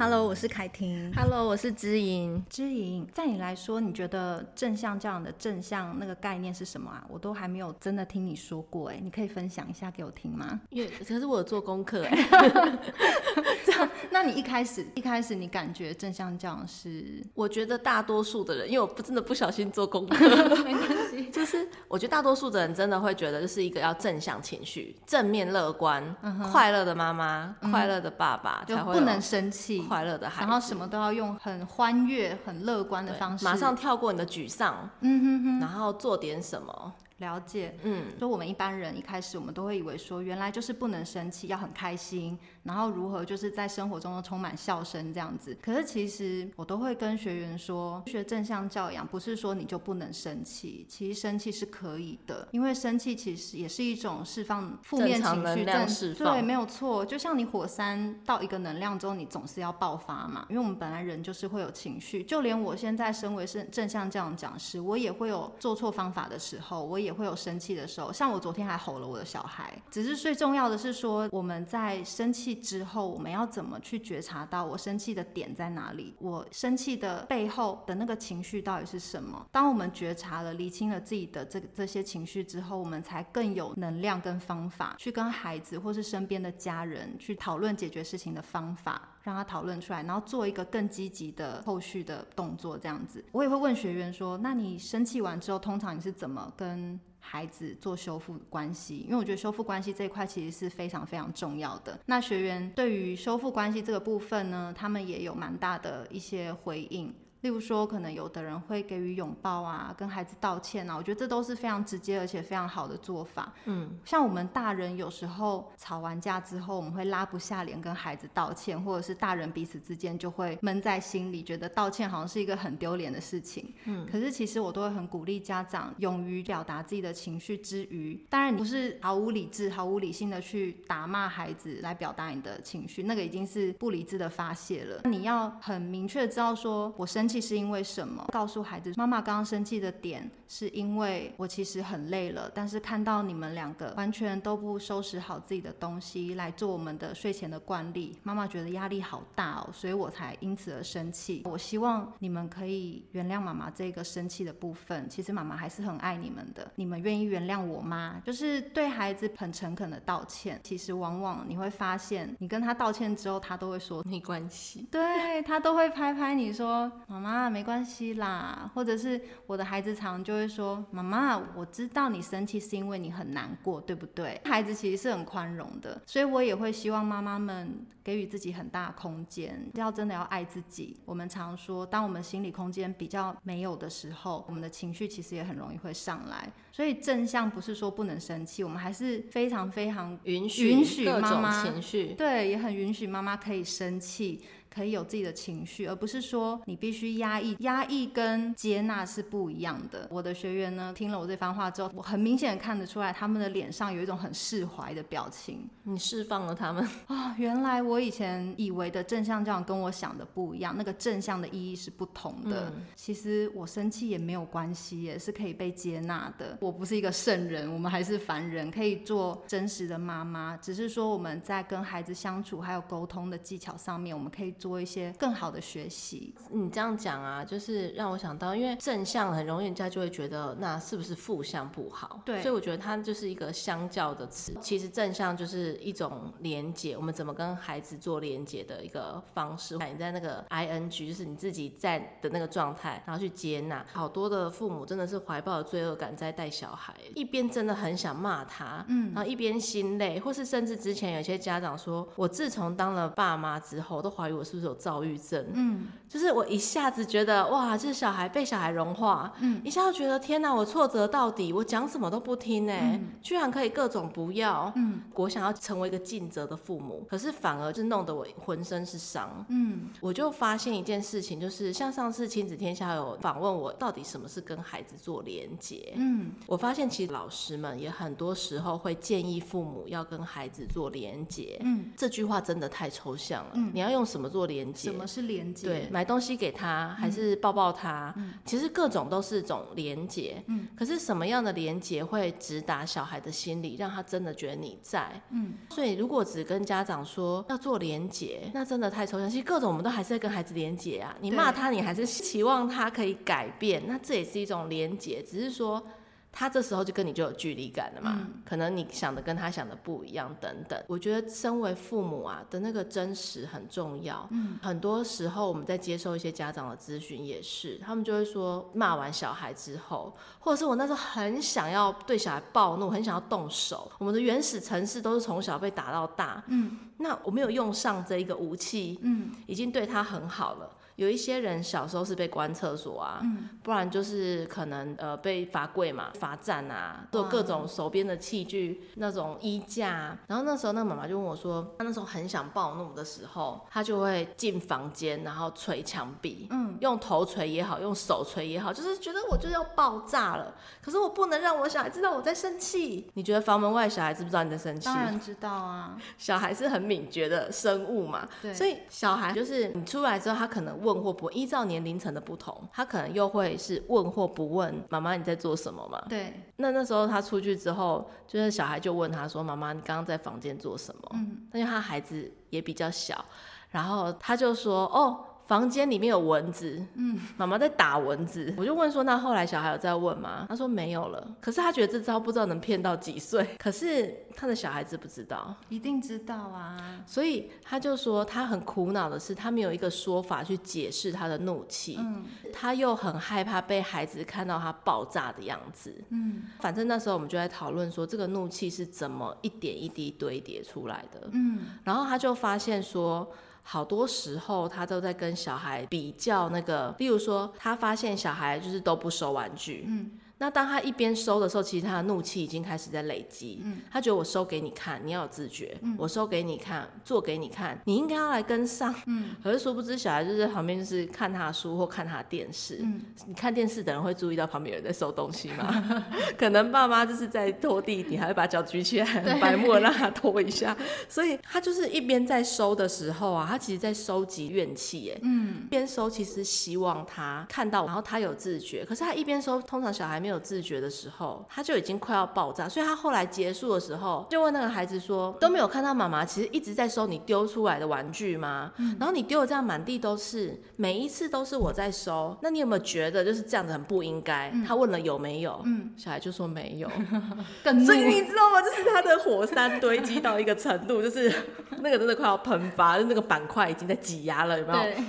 Hello，我是凯婷。Hello，我是知莹。知莹，在你来说，你觉得正向教养的正向那个概念是什么啊？我都还没有真的听你说过，哎，你可以分享一下给我听吗？因为可是我有做功课，哎，这样，那你一开始一开始你感觉正向教养是？我觉得大多数的人，因为我不真的不小心做功课，没关系，就是我觉得大多数的人真的会觉得，就是一个要正向情绪、正面乐观、嗯、快乐的妈妈、嗯、快乐的爸爸才会不能生气。快乐的孩子，然后什么都要用很欢悦、很乐观的方式，马上跳过你的沮丧，嗯哼哼，然后做点什么。了解，嗯，所以我们一般人一开始我们都会以为说，原来就是不能生气，要很开心，然后如何就是在生活中都充满笑声这样子。可是其实我都会跟学员说，学正向教养不是说你就不能生气，其实生气是可以的，因为生气其实也是一种释放负面情绪，能量释放。对，没有错。就像你火山到一个能量之后，你总是要爆发嘛，因为我们本来人就是会有情绪，就连我现在身为是正向教养讲师，我也会有做错方法的时候，我也。也会有生气的时候，像我昨天还吼了我的小孩。只是最重要的是说，我们在生气之后，我们要怎么去觉察到我生气的点在哪里？我生气的背后的那个情绪到底是什么？当我们觉察了、厘清了自己的这这些情绪之后，我们才更有能量跟方法去跟孩子或是身边的家人去讨论解决事情的方法，让他讨论出来，然后做一个更积极的后续的动作。这样子，我也会问学员说：“那你生气完之后，通常你是怎么跟？”孩子做修复关系，因为我觉得修复关系这一块其实是非常非常重要的。那学员对于修复关系这个部分呢，他们也有蛮大的一些回应。例如说，可能有的人会给予拥抱啊，跟孩子道歉啊，我觉得这都是非常直接而且非常好的做法。嗯，像我们大人有时候吵完架之后，我们会拉不下脸跟孩子道歉，或者是大人彼此之间就会闷在心里，觉得道歉好像是一个很丢脸的事情。嗯，可是其实我都会很鼓励家长勇于表达自己的情绪之余，当然你不是毫无理智、毫无理性的去打骂孩子来表达你的情绪，那个已经是不理智的发泄了。你要很明确知道说，我生气是因为什么？告诉孩子，妈妈刚刚生气的点是因为我其实很累了，但是看到你们两个完全都不收拾好自己的东西来做我们的睡前的惯例，妈妈觉得压力好大哦，所以我才因此而生气。我希望你们可以原谅妈妈这个生气的部分，其实妈妈还是很爱你们的。你们愿意原谅我吗？就是对孩子很诚恳的道歉。其实往往你会发现，你跟他道歉之后，他都会说没关系，对，他都会拍拍你说。妈妈没关系啦，或者是我的孩子常就会说：“妈妈，我知道你生气是因为你很难过，对不对？”孩子其实是很宽容的，所以我也会希望妈妈们给予自己很大的空间，要真的要爱自己。我们常说，当我们心理空间比较没有的时候，我们的情绪其实也很容易会上来。所以正向不是说不能生气，我们还是非常非常允许允许妈妈情绪，对，也很允许妈妈可以生气。可以有自己的情绪，而不是说你必须压抑。压抑跟接纳是不一样的。我的学员呢，听了我这番话之后，我很明显看得出来，他们的脸上有一种很释怀的表情。你释放了他们 啊、哦！原来我以前以为的正向教养跟我想的不一样，那个正向的意义是不同的。嗯、其实我生气也没有关系，也是可以被接纳的。我不是一个圣人，我们还是凡人，可以做真实的妈妈。只是说我们在跟孩子相处还有沟通的技巧上面，我们可以。做一些更好的学习。你这样讲啊，就是让我想到，因为正向很容易人家就会觉得那是不是负向不好？对，所以我觉得它就是一个相较的词。其实正向就是一种连接，我们怎么跟孩子做连接的一个方式。你在那个 ing，就是你自己在的那个状态，然后去接纳。好多的父母真的是怀抱罪恶感在带小孩，一边真的很想骂他，嗯，然后一边心累，或是甚至之前有些家长说，我自从当了爸妈之后，都怀疑我。是不是有躁郁症？嗯，就是我一下子觉得哇，这小孩被小孩融化，嗯，一下子觉得天哪，我挫折到底，我讲什么都不听呢，嗯，居然可以各种不要，嗯，我想要成为一个尽责的父母，可是反而就弄得我浑身是伤，嗯，我就发现一件事情，就是像上次亲子天下有访问我，到底什么是跟孩子做连结？嗯，我发现其实老师们也很多时候会建议父母要跟孩子做连结，嗯，这句话真的太抽象了，嗯，你要用什么做？做连接？什么是连接？对，买东西给他，还是抱抱他？嗯，其实各种都是种连接。嗯，可是什么样的连接会直达小孩的心里，让他真的觉得你在？嗯，所以如果只跟家长说要做连接，那真的太抽象。其实各种我们都还是在跟孩子连接啊。你骂他，你还是期望他可以改变，那这也是一种连接，只是说。他这时候就跟你就有距离感了嘛，嗯、可能你想的跟他想的不一样等等。我觉得身为父母啊的那个真实很重要。嗯，很多时候我们在接受一些家长的咨询也是，他们就会说骂完小孩之后，或者是我那时候很想要对小孩暴怒，很想要动手。我们的原始城市都是从小被打到大。嗯，那我没有用上这一个武器，嗯，已经对他很好了。有一些人小时候是被关厕所啊，嗯、不然就是可能呃被罚跪嘛、罚站啊，做各种手边的器具，那种衣架。然后那时候那个妈妈就问我说，她那时候很想暴怒的时候，她就会进房间，然后捶墙壁，嗯，用头捶也好，用手捶也好，就是觉得我就要爆炸了。可是我不能让我小孩知道我在生气。你觉得房门外小孩知不知道你在生气？当然知道啊，小孩是很敏觉的生物嘛，对，所以小孩就是你出来之后，他可能问。问或不依照年龄层的不同，他可能又会是问或不问。妈妈，你在做什么嘛？对。那那时候他出去之后，就是小孩就问他说：“妈妈，你刚刚在房间做什么？”嗯。因为他孩子也比较小，然后他就说：“哦。”房间里面有蚊子，嗯，妈妈在打蚊子，我就问说，那后来小孩有在问吗？他说没有了，可是他觉得这招不知道能骗到几岁，可是他的小孩子不知道，一定知道啊，所以他就说他很苦恼的是，他没有一个说法去解释他的怒气，嗯，他又很害怕被孩子看到他爆炸的样子，嗯，反正那时候我们就在讨论说，这个怒气是怎么一点一滴堆叠出来的，嗯，然后他就发现说。好多时候，他都在跟小孩比较那个，例如说，他发现小孩就是都不收玩具，嗯。那当他一边收的时候，其实他的怒气已经开始在累积。嗯，他觉得我收给你看，你要有自觉。嗯，我收给你看，做给你看，你应该要来跟上。嗯，可是殊不知小孩就在旁边，就是看他的书或看他的电视。嗯，你看电视的人会注意到旁边有人在收东西吗？可能爸妈就是在拖地，你还会把脚举起来，很白目让他拖一下。所以他就是一边在收的时候啊，他其实在收集怨气。哎，嗯，一边收其实希望他看到，然后他有自觉。可是他一边收，通常小孩没有。没有自觉的时候，他就已经快要爆炸，所以他后来结束的时候，就问那个孩子说：“都没有看到妈妈其实一直在收你丢出来的玩具吗？嗯、然后你丢的这样满地都是，每一次都是我在收，那你有没有觉得就是这样子很不应该？”嗯、他问了有没有，嗯，小孩就说没有，所以你知道吗？就是他的火山堆积到一个程度，就是 那个真的快要喷发，就那个板块已经在挤压了，有没有？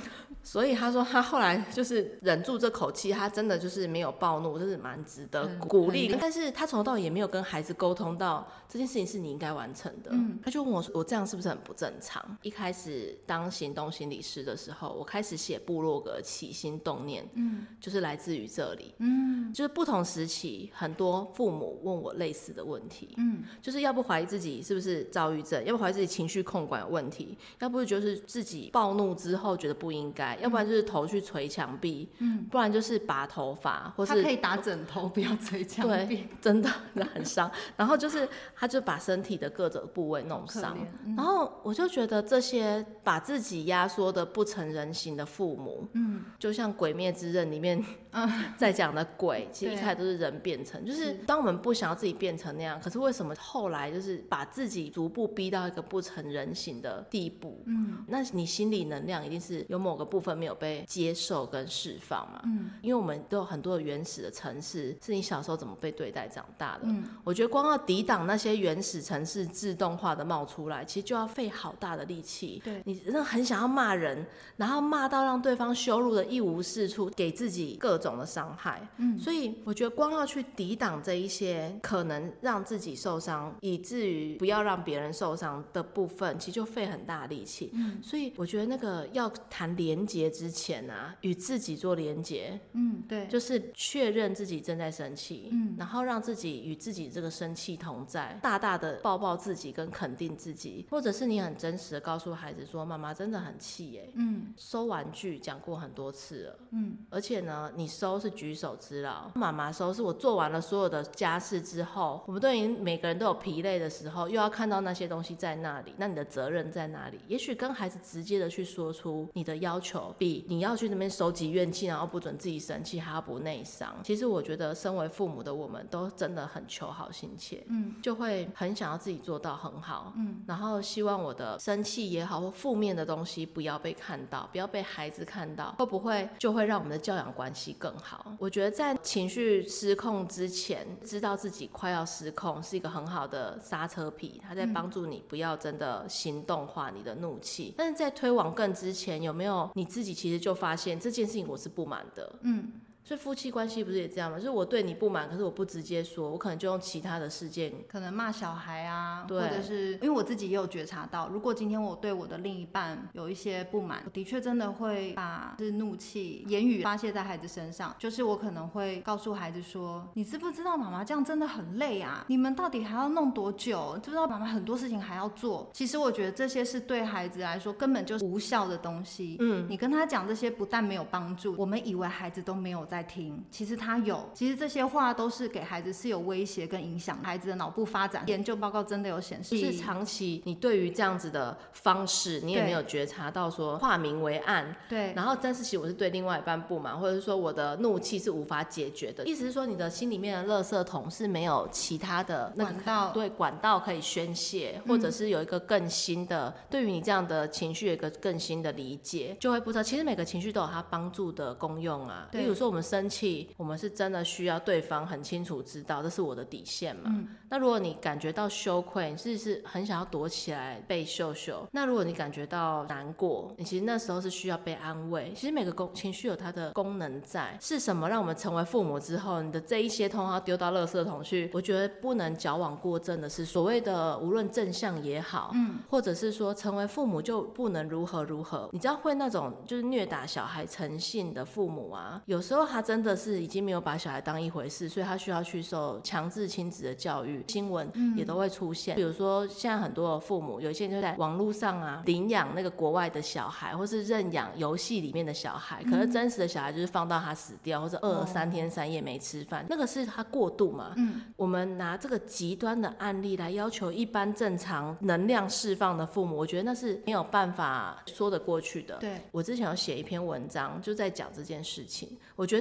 所以他说他后来就是忍住这口气，他真的就是没有暴怒，就是蛮值得鼓励。但是他从头到尾也没有跟孩子沟通到这件事情是你应该完成的。嗯，他就问我说：“我这样是不是很不正常？”一开始当行动心理师的时候，我开始写部落格起心动念，嗯，就是来自于这里，嗯，就是不同时期很多父母问我类似的问题，嗯，就是要不怀疑自己是不是躁郁症，要不怀疑自己情绪控管有问题，要不就是自己暴怒之后觉得不应该。要不然就是头去捶墙壁，嗯，不然就是拔头发，或是他可以打枕头，不要捶墙壁，对，真的很伤。然后就是他就把身体的各种部位弄伤，嗯、然后我就觉得这些把自己压缩的不成人形的父母，嗯，就像《鬼灭之刃》里面 在讲的鬼，嗯、其实一开始都是人变成，就是。当我们不想要自己变成那样，可是为什么后来就是把自己逐步逼到一个不成人形的地步？嗯，那你心理能量一定是有某个部分没有被接受跟释放嘛？嗯，因为我们都有很多的原始的城市，是你小时候怎么被对待长大的。嗯，我觉得光要抵挡那些原始城市自动化的冒出来，其实就要费好大的力气。对，你真的很想要骂人，然后骂到让对方羞辱的一无是处，给自己各种的伤害。嗯，所以我觉得光要去抵挡这一些可能让自己受伤，以至于不要让别人受伤的部分，其实就费很大的力气。嗯，所以我觉得那个要谈连结之前啊，与自己做连结。嗯，对，就是确认自己正在生气，嗯，然后让自己与自己这个生气同在，大大的抱抱自己跟肯定自己，或者是你很真实的告诉孩子说，妈妈真的很气耶，嗯，收玩具讲过很多次了，嗯，而且呢，你收是举手之劳，妈妈收是我做完了所有的家事之后，我们都已经每个人都有疲累的时候，又要看到那些东西在那里，那你的责任在哪里？也许跟孩子直接的去说出你的要求，比你要去那边收集怨气，然后不准自己生气还要不内伤。其实我觉得，身为父母的我们都真的很求好心切，嗯，就会很想要自己做到很好，嗯，然后希望我的生气也好或负面的东西不要被看到，不要被孩子看到，会不会就会让我们的教养关系更好？我觉得在情绪失控之前，知道自己快要失控是一个很好的刹车皮，它在帮助你不要真的行动化你的怒气。但是在推往更之前，有没有你自己其实就发现这件事情我是不满的？嗯。所以夫妻关系不是也这样吗？就是我对你不满，可是我不直接说，我可能就用其他的事件，可能骂小孩啊，或者是因为我自己也有觉察到，如果今天我对我的另一半有一些不满，我的确真的会把是怒气言语发泄在孩子身上，就是我可能会告诉孩子说，你知不知道妈妈这样真的很累啊？你们到底还要弄多久？知不知道妈妈很多事情还要做？其实我觉得这些是对孩子来说根本就是无效的东西。嗯，你跟他讲这些不但没有帮助，我们以为孩子都没有在听，其实他有。其实这些话都是给孩子是有威胁跟影响孩子的脑部发展。研究报告真的有显示，就是长期你对于这样子的方式，你也没有觉察到说化名为暗。对。然后，但是其实我是对另外一半不满，或者是说我的怒气是无法解决的。意思是说，你的心里面的垃圾桶是没有其他的那个管道，对，管道可以宣泄，或者是有一个更新的，嗯、对于你这样的情绪有一个更新的理解，就会不知道。其实每个情绪都有它帮助的功用啊。对。例如说我们生气，我们是真的需要对方很清楚知道这是我的底线嘛。嗯。那如果你感觉到羞愧，你是是很想要躲起来被秀秀。那如果你感觉到难过，你其实那时候是需要被安慰。其实每个功情绪有它的功能在，是什么让我们成为父母之后，你的这一些通通丢到垃圾桶去？我觉得不能矫枉过正的是所谓的无论正向也好，嗯，或者是说成为父母就不能如何如何。你知道会那种就是虐打小孩成性的父母啊，有时候他真的是已经没有把小孩当一回事，所以他需要去受强制亲子的教育。新闻也都会出现，比如说现在很多的父母，有一些就在网络上啊领养那个国外的小孩，或是认养游戏里面的小孩，可是真实的小孩就是放到他死掉，或者饿了三天三夜没吃饭，那个是他过度嘛。嗯，我们拿这个极端的案例来要求一般正常能量释放的父母，我觉得那是没有办法说得过去的。对，我之前有写一篇文章，就在讲这件事情。我觉得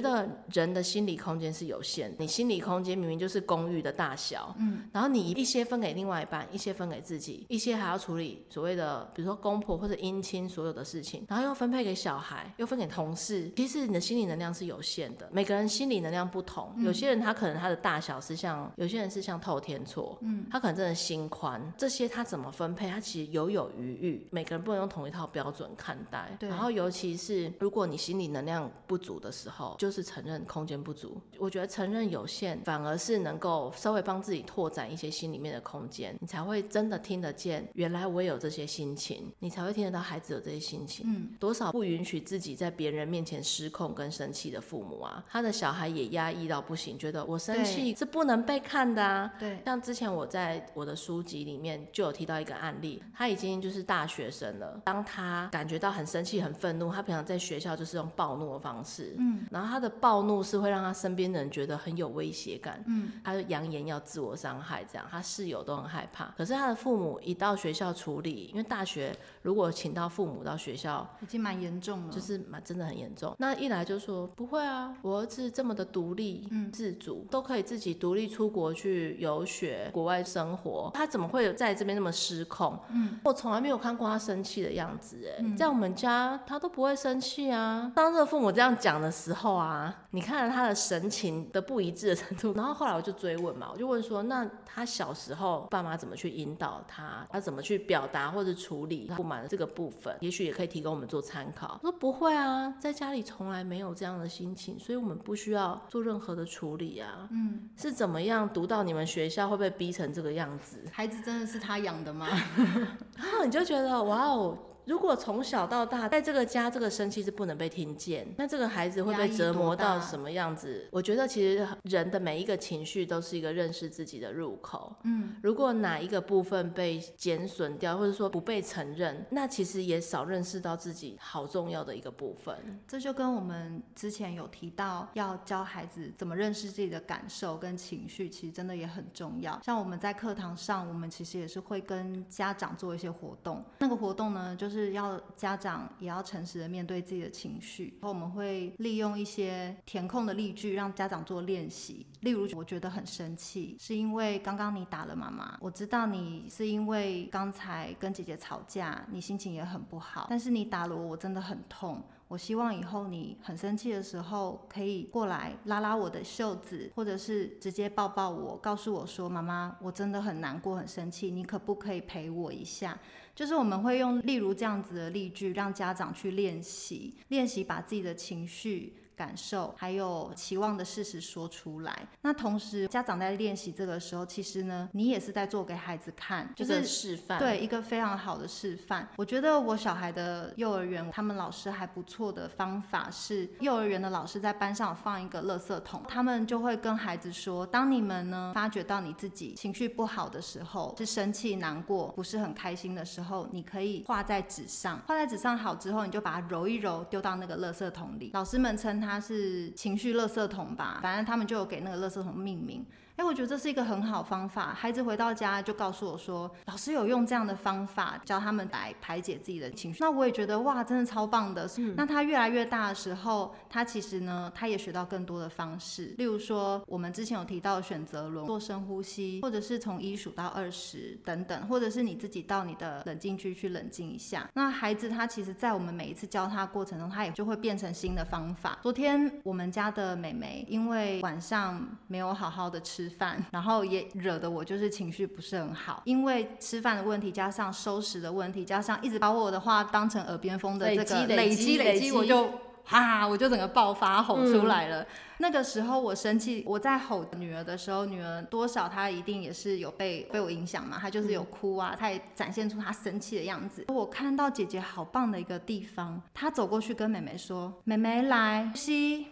人的心理空间是有限的，你心理空间明明就是公寓的大小，嗯。然后你一些分给另外一半，一些分给自己，一些还要处理所谓的，比如说公婆或者姻亲所有的事情，然后又分配给小孩，又分给同事。其实你的心理能量是有限的，每个人心理能量不同。有些人他可能他的大小是像，有些人是像透天错，嗯，他可能真的心宽。这些他怎么分配，他其实犹有余裕。每个人不能用同一套标准看待。对。然后尤其是如果你心理能量不足的时候，就是承认空间不足。我觉得承认有限，反而是能够稍微帮自己拓展一些心里面的空间，你才会真的听得见。原来我也有这些心情，你才会听得到孩子有这些心情。嗯，多少不允许自己在别人面前失控跟生气的父母啊，他的小孩也压抑到不行，觉得我生气是不能被看的啊。对，像之前我在我的书籍里面就有提到一个案例，他已经就是大学生了，当他感觉到很生气、很愤怒，他平常在学校就是用暴怒的方式，嗯，然后他的暴怒是会让他身边的人觉得很有威胁感，嗯，他就扬言要自我伤害。这样，他室友都很害怕。可是他的父母一到学校处理，因为大学如果请到父母到学校，已经蛮严重了，就是蛮真的很严重。那一来就说不会啊，我儿子这么的独立、嗯、自主，都可以自己独立出国去游学、国外生活，他怎么会在这边那么失控？嗯，我从来没有看过他生气的样子，哎、嗯，在我们家他都不会生气啊。当这个父母这样讲的时候啊，你看了他的神情的不一致的程度，然后后来我就追问嘛，我就问说那。他小时候爸妈怎么去引导他？他怎么去表达或者处理他不满的这个部分？也许也可以提供我们做参考。说不会啊，在家里从来没有这样的心情，所以我们不需要做任何的处理啊。嗯，是怎么样读到你们学校会被逼成这个样子？孩子真的是他养的吗？然后你就觉得哇哦。如果从小到大在这个家，这个生气是不能被听见，那这个孩子会被折磨到什么样子？我觉得其实人的每一个情绪都是一个认识自己的入口。嗯，如果哪一个部分被减损掉，或者说不被承认，那其实也少认识到自己好重要的一个部分。这就跟我们之前有提到要教孩子怎么认识自己的感受跟情绪，其实真的也很重要。像我们在课堂上，我们其实也是会跟家长做一些活动。那个活动呢，就是是要家长也要诚实的面对自己的情绪。然后我们会利用一些填空的例句，让家长做练习。例如，我觉得很生气，是因为刚刚你打了妈妈。我知道你是因为刚才跟姐姐吵架，你心情也很不好。但是你打了我，我真的很痛。我希望以后你很生气的时候，可以过来拉拉我的袖子，或者是直接抱抱我，告诉我说：“妈妈，我真的很难过、很生气，你可不可以陪我一下？”就是我们会用例如这样子的例句，让家长去练习，练习把自己的情绪。感受还有期望的事实说出来。那同时，家长在练习这个时候，其实呢，你也是在做给孩子看，就是示范。对，一个非常好的示范。我觉得我小孩的幼儿园，他们老师还不错的方法是，幼儿园的老师在班上放一个垃圾桶，他们就会跟孩子说，当你们呢发觉到你自己情绪不好的时候，是生气、难过、不是很开心的时候，你可以画在纸上，画在纸上好之后，你就把它揉一揉，丢到那个垃圾桶里。老师们称它。他是情绪垃圾桶吧，反正他们就有给那个垃圾桶命名。哎，我觉得这是一个很好方法。孩子回到家就告诉我说，老师有用这样的方法教他们来排解自己的情绪。那我也觉得哇，真的超棒的。嗯。那他越来越大的时候，他其实呢，他也学到更多的方式。例如说，我们之前有提到选择轮，做深呼吸，或者是从一数到二十等等，或者是你自己到你的冷静区去冷静一下。那孩子他其实，在我们每一次教他过程中，他也就会变成新的方法。昨天我们家的美眉因为晚上没有好好的吃。吃饭，然后也惹得我就是情绪不是很好，因为吃饭的问题，加上收拾的问题，加上一直把我的话当成耳边风的这个累积累积，我就啊，我就整个爆发吼出来了。嗯、那个时候我生气，我在吼女儿的时候，女儿多少她一定也是有被被我影响嘛，她就是有哭啊，她也展现出她生气的样子。我看到姐姐好棒的一个地方，她走过去跟妹妹说：“妹妹来吸，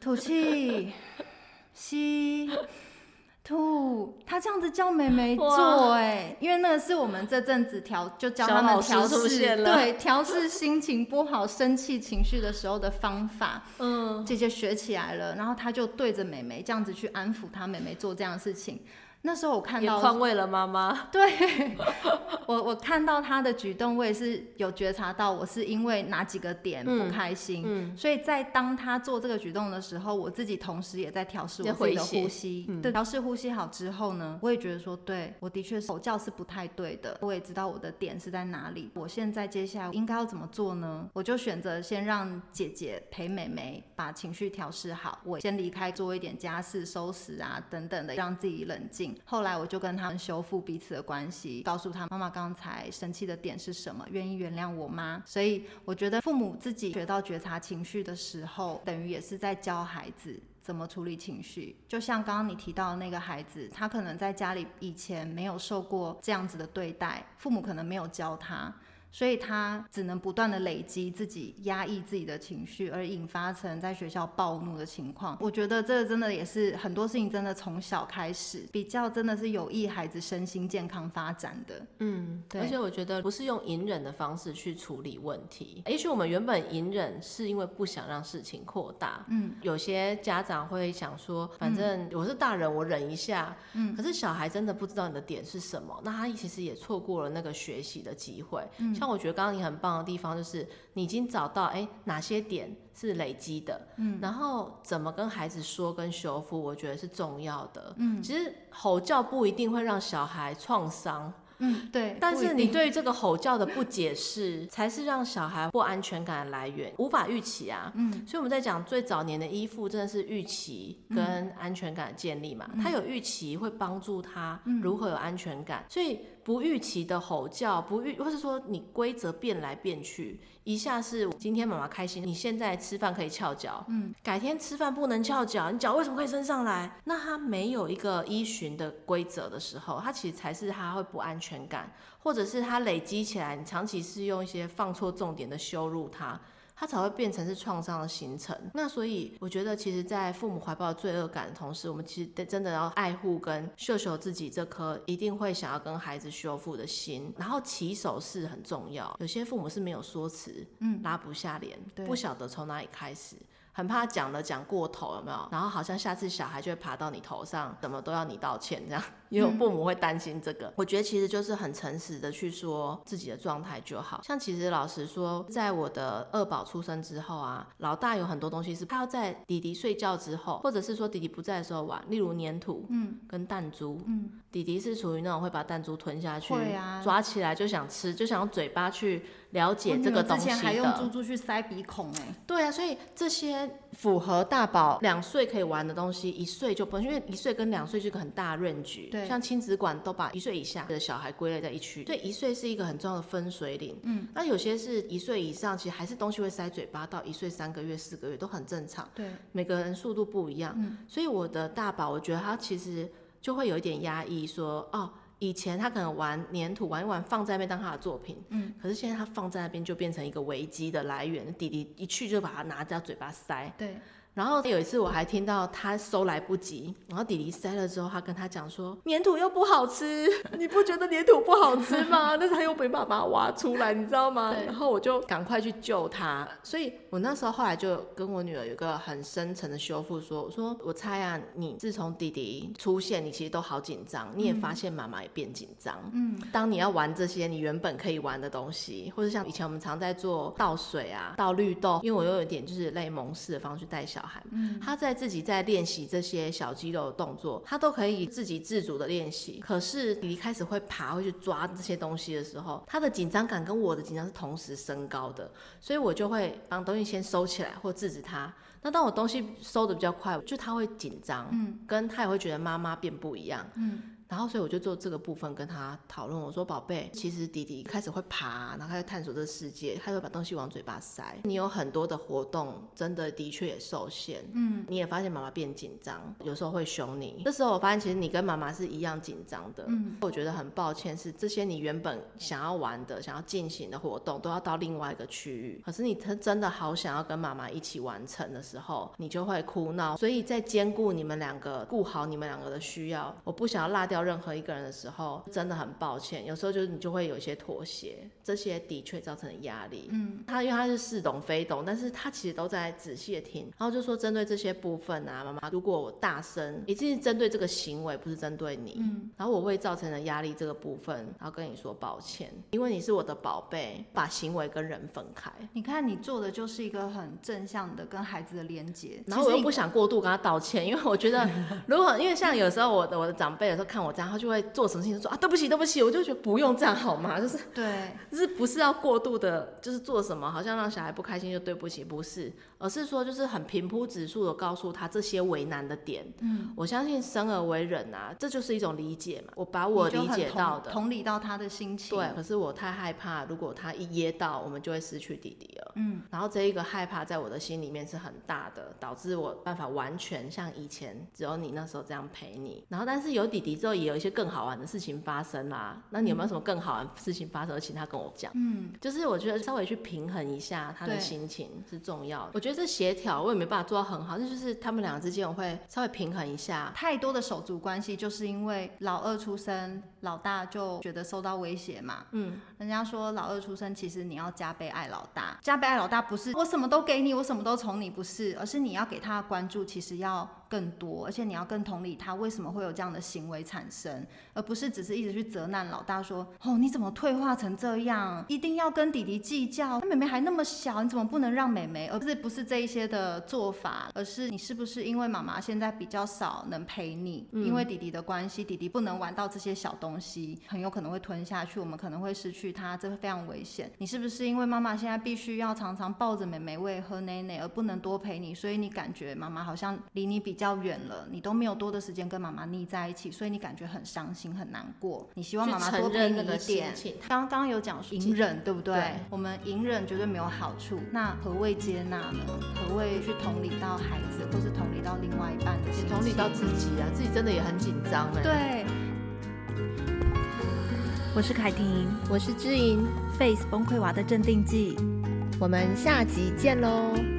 吐气。”吸吐，他这样子叫妹妹做哎、欸，因为那个是我们这阵子调，就教他们调试，对，调试心情不好、生气情绪的时候的方法。嗯，姐姐学起来了，然后他就对着妹妹这样子去安抚她，妹妹做这样的事情。那时候我看到，宽慰了妈妈。对，我我看到他的举动，我也是有觉察到，我是因为哪几个点不开心。嗯，嗯，所以在当他做这个举动的时候，我自己同时也在调试我自己的呼吸。嗯、对，调试呼吸好之后呢，我也觉得说，对，我的确是吼叫是不太对的。我也知道我的点是在哪里。我现在接下来应该要怎么做呢？我就选择先让姐姐陪妹妹把情绪调试好，我先离开做一点家事、收拾啊等等的，让自己冷静。后来我就跟他们修复彼此的关系，告诉他妈妈刚才生气的点是什么，愿意原谅我吗？所以我觉得父母自己学到觉察情绪的时候，等于也是在教孩子怎么处理情绪。就像刚刚你提到的那个孩子，他可能在家里以前没有受过这样子的对待，父母可能没有教他。所以他只能不断的累积自己压抑自己的情绪，而引发成在学校暴怒的情况。我觉得这个真的也是很多事情真的从小开始比较真的是有益孩子身心健康发展的。嗯，对。而且我觉得不是用隐忍的方式去处理问题。也许我们原本隐忍是因为不想让事情扩大。嗯。有些家长会想说，反正我是大人，我忍一下。嗯。可是小孩真的不知道你的点是什么，那他其实也错过了那个学习的机会。嗯。像我觉得刚刚你很棒的地方，就是你已经找到哎、欸、哪些点是累积的，嗯，然后怎么跟孩子说跟修复，我觉得是重要的，嗯，其实吼叫不一定会让小孩创伤。嗯，对。但是你对于这个吼叫的不解释，才是让小孩不安全感的来源，无法预期啊。嗯。所以我们在讲最早年的依附，真的是预期跟安全感的建立嘛。他有预期会帮助他如何有安全感，所以。不预期的吼叫，不预，或是说你规则变来变去，一下是今天妈妈开心，你现在吃饭可以翘脚，嗯，改天吃饭不能翘脚，你脚为什么可以伸上来？那他没有一个依循的规则的时候，他其实才是他会不安全感，或者是他累积起来，你长期是用一些放错重点的羞辱他。它才会变成是创伤的形成。那所以我觉得，其实，在父母怀抱罪恶感的同时，我们其实得真的要爱护跟秀秀自己这颗一定会想要跟孩子修复的心。然后起手式很重要，有些父母是没有说辞，嗯，拉不下脸，不晓得从哪里开始。很怕讲了讲过头，有没有？然后好像下次小孩就会爬到你头上，怎么都要你道歉这样。也有父母会担心这个。嗯，我觉得其实就是很诚实的去说自己的状态就好。像其实老实说，在我的二宝出生之后啊，老大有很多东西是他要在弟弟睡觉之后，或者是说弟弟不在的时候玩，例如粘土，嗯，跟弹珠，嗯，弟弟是属于那种会把弹珠吞下去，会啊，抓起来就想吃，就想用嘴巴去了解这个东西的。之前还用珠珠去塞鼻孔哎。对啊，所以这些符合大宝两岁可以玩的东西，一岁就不能，因为一岁跟两岁是一个很大的像亲子馆都把一岁以下的小孩归类在一区，对，一岁是一个很重要的分水岭。嗯，那有些是一岁以上，其实还是东西会塞嘴巴，到一岁三个月、四个月都很正常。对，每个人速度不一样。嗯，所以我的大宝，我觉得他其实就会有一点压抑，说哦，以前他可能玩粘土玩一玩，放在那边当他的作品。嗯，可是现在他放在那边就变成一个危机的来源，弟弟一去就把他拿到嘴巴塞。对。然后有一次我还听到他收来不及，然后弟弟塞了之后，他跟他讲说：“粘土又不好吃，你不觉得粘土不好吃吗？” 但是他又被爸爸挖出来，你知道吗？然后我就赶快去救他。所以我那时候后来就跟我女儿有一个很深层的修复，说：“我说我猜啊，你自从弟弟出现，你其实都好紧张，你也发现妈妈也变紧张。嗯，当你要玩这些你原本可以玩的东西，或者像以前我们常在做倒水啊、倒绿豆，因为我又有一点就是类蒙氏的方式带小孩。”嗯，他在自己在练习这些小肌肉的动作，他都可以自己自主的练习。可是你一开始会爬，会去抓这些东西的时候，他的紧张感跟我的紧张是同时升高的，所以我就会帮东西先收起来或制止他。那当我东西收的比较快，就他会紧张，嗯，跟他也会觉得妈妈变不一样，嗯。然后，所以我就做这个部分跟他讨论。我说：“宝贝，其实弟弟开始会爬，然后开始探索这个世界，他会把东西往嘴巴塞。你有很多的活动，真的的确也受限。嗯，你也发现妈妈变紧张，有时候会凶你。这时候我发现，其实你跟妈妈是一样紧张的。嗯，我觉得很抱歉，是这些你原本想要玩的、想要进行的活动，都要到另外一个区域。可是你他真的好想要跟妈妈一起完成的时候，你就会哭闹。所以在兼顾你们两个、顾好你们两个的需要，我不想要落掉。”任何一个人的时候，真的很抱歉。有时候就是你就会有一些妥协，这些的确造成了压力。嗯，他因为他是似懂非懂，但是他其实都在仔细的听。然后就说针对这些部分啊，妈妈，如果我大声，一定是针对这个行为，不是针对你。嗯，然后我会造成的压力这个部分，然后跟你说抱歉，因为你是我的宝贝，把行为跟人分开。你看你做的就是一个很正向的跟孩子的连接。然后我又不想过度跟他道歉，因为我觉得如果因为像有时候我的我的长辈有时候看我。然后就会做什么事情说啊，对不起对不起，我就觉得不用这样好吗？就是对，就是不是要过度的，就是做什么好像让小孩不开心就对不起，不是，而是说就是很平铺直述的告诉他这些为难的点。嗯，我相信生而为人啊，这就是一种理解嘛。我把我理解到的同，同理到他的心情。对，可是我太害怕，如果他一噎到，我们就会失去弟弟了。嗯，然后这一个害怕在我的心里面是很大的，导致我办法完全像以前只有你那时候这样陪你。然后但是有弟弟之后。也有一些更好玩的事情发生啦，那你有没有什么更好玩的事情发生？请他跟我讲。嗯，就是我觉得稍微去平衡一下他的心情是重要的。我觉得这协调我也没办法做到很好，这就是他们两个之间我会稍微平衡一下。太多的手足关系，就是因为老二出生，老大就觉得受到威胁嘛。嗯，人家说老二出生，其实你要加倍爱老大，加倍爱老大不是我什么都给你，我什么都宠你，不是，而是你要给他的关注，其实要。更多，而且你要更同理他为什么会有这样的行为产生，而不是只是一直去责难老大说，哦，你怎么退化成这样，一定要跟弟弟计较，他妹妹还那么小，你怎么不能让妹妹？而不是不是这一些的做法，而是你是不是因为妈妈现在比较少能陪你，嗯、因为弟弟的关系，弟弟不能玩到这些小东西，很有可能会吞下去，我们可能会失去他，这会非常危险。你是不是因为妈妈现在必须要常常抱着妹妹喂喝奶奶，而不能多陪你，所以你感觉妈妈好像离你比较远了，你都没有多的时间跟妈妈腻在一起，所以你感觉很伤心很难过。你希望妈妈多陪你一点。刚刚有讲隐忍，对不对？对，我们隐忍绝对没有好处。那何谓接纳呢？何谓去同理到孩子，或是同理到另外一半的心情？同理到自己啊，自己真的也很紧张哎。对。我是凯婷，我是知莹，Face 崩溃娃的镇定剂。我们下集见喽。